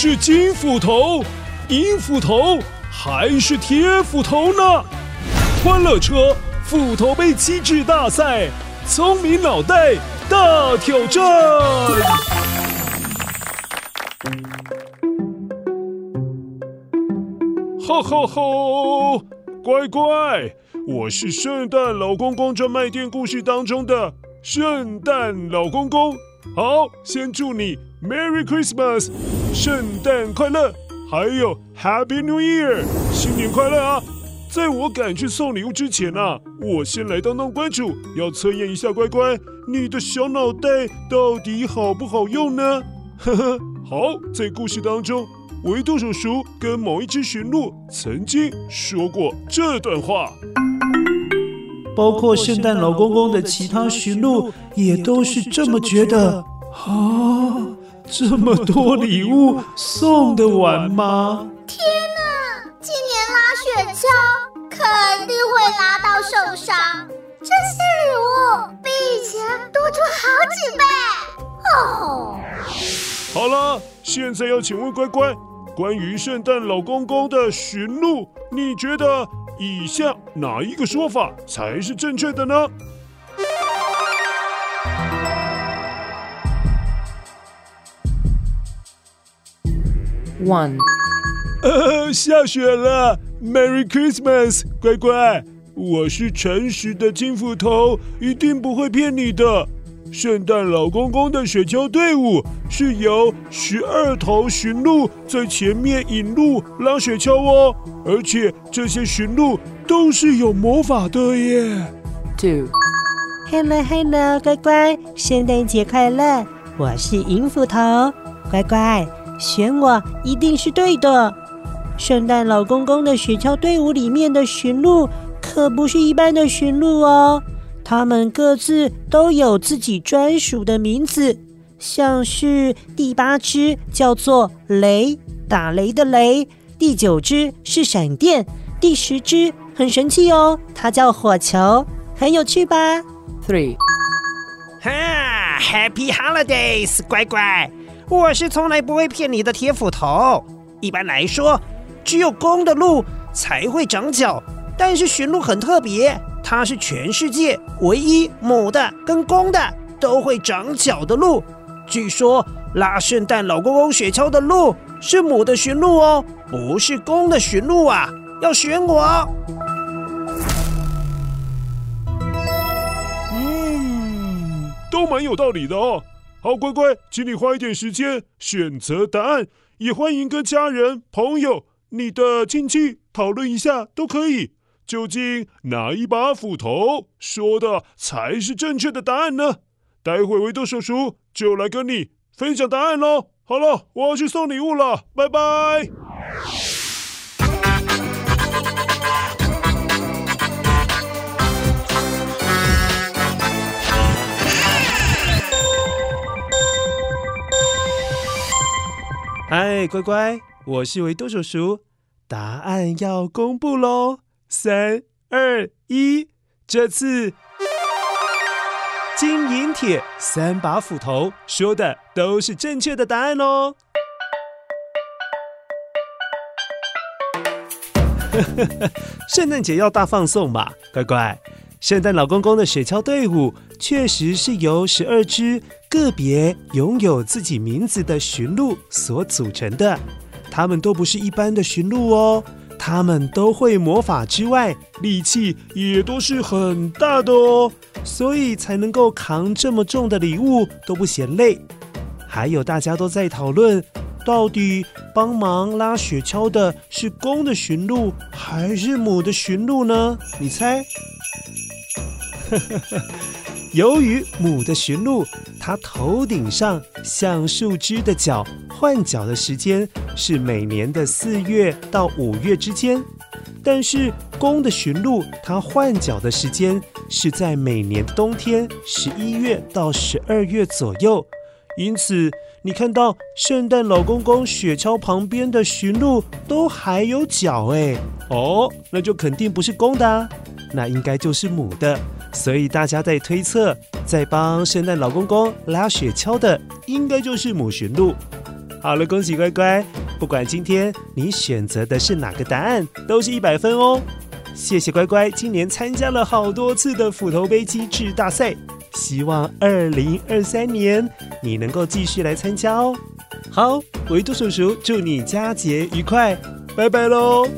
是金斧头、银斧头还是铁斧头呢？欢乐车斧头杯机制大赛，聪明脑袋大挑战！哈哈哈！乖乖，我是圣诞老公公专卖店故事当中的圣诞老公公。好，先祝你 Merry Christmas，圣诞快乐，还有 Happy New Year，新年快乐啊！在我赶去送礼物之前啊，我先来当当关主，要测验一下乖乖，你的小脑袋到底好不好用呢？呵呵，好，在故事当中。维度叔叔跟某一只驯鹿曾经说过这段话，包括圣诞老公公的其他驯鹿也都是这么觉得。啊，这么多礼物送得完吗？天哪，今年拉雪橇肯定会拉到受伤，这些礼物比以前多出好几倍。哦，好了，现在要请问乖乖。关于圣诞老公公的驯鹿，你觉得以下哪一个说法才是正确的呢？One，呃，下雪了，Merry Christmas，乖乖，我是诚实的金斧头，一定不会骗你的。圣诞老公公的雪橇队伍是由十二头驯鹿在前面引路拉雪橇哦，而且这些驯鹿都是有魔法的耶。Two，Hello，Hello，乖乖，圣诞节快乐！我是银斧头，乖乖，选我一定是对的。圣诞老公公的雪橇队伍里面的驯鹿可不是一般的驯鹿哦。他们各自都有自己专属的名字，像是第八只叫做雷，打雷的雷；第九只是闪电；第十只很神气哦，它叫火球，很有趣吧？Three，哈，Happy Holidays，乖乖，我是从来不会骗你的铁斧头。一般来说，只有公的鹿才会长角，但是驯鹿很特别。它是全世界唯一母的跟公的都会长角的鹿。据说拉圣诞老公公雪橇的鹿是母的驯鹿哦，不是公的驯鹿啊！要选我。嗯，都蛮有道理的哦。好，乖乖，请你花一点时间选择答案，也欢迎跟家人、朋友、你的亲戚讨论一下，都可以。究竟哪一把斧头说的才是正确的答案呢？待会维多叔叔就来跟你分享答案喽。好了，我要去送礼物了，拜拜。嗨，乖乖，我是维多叔叔，答案要公布喽。三二一，这次金银铁三把斧头说的都是正确的答案哦！圣诞节要大放送嘛，乖乖！圣诞老公公的雪橇队伍确实是由十二只个别拥有自己名字的驯鹿所组成的，他们都不是一般的驯鹿哦。他们都会魔法之外，力气也都是很大的哦，所以才能够扛这么重的礼物都不嫌累。还有大家都在讨论，到底帮忙拉雪橇的是公的驯鹿还是母的驯鹿呢？你猜？由于母的驯鹿，它头顶上像树枝的角换角的时间是每年的四月到五月之间，但是公的驯鹿它换角的时间是在每年冬天十一月到十二月左右。因此，你看到圣诞老公公雪橇旁边的驯鹿都还有角哎，哦，那就肯定不是公的啊，那应该就是母的。所以大家在推测，在帮圣诞老公公拉雪橇的应该就是母驯鹿。好了，恭喜乖乖！不管今天你选择的是哪个答案，都是一百分哦。谢谢乖乖，今年参加了好多次的斧头杯机智大赛，希望二零二三年你能够继续来参加哦。好，维多叔叔祝你佳节愉快，拜拜喽。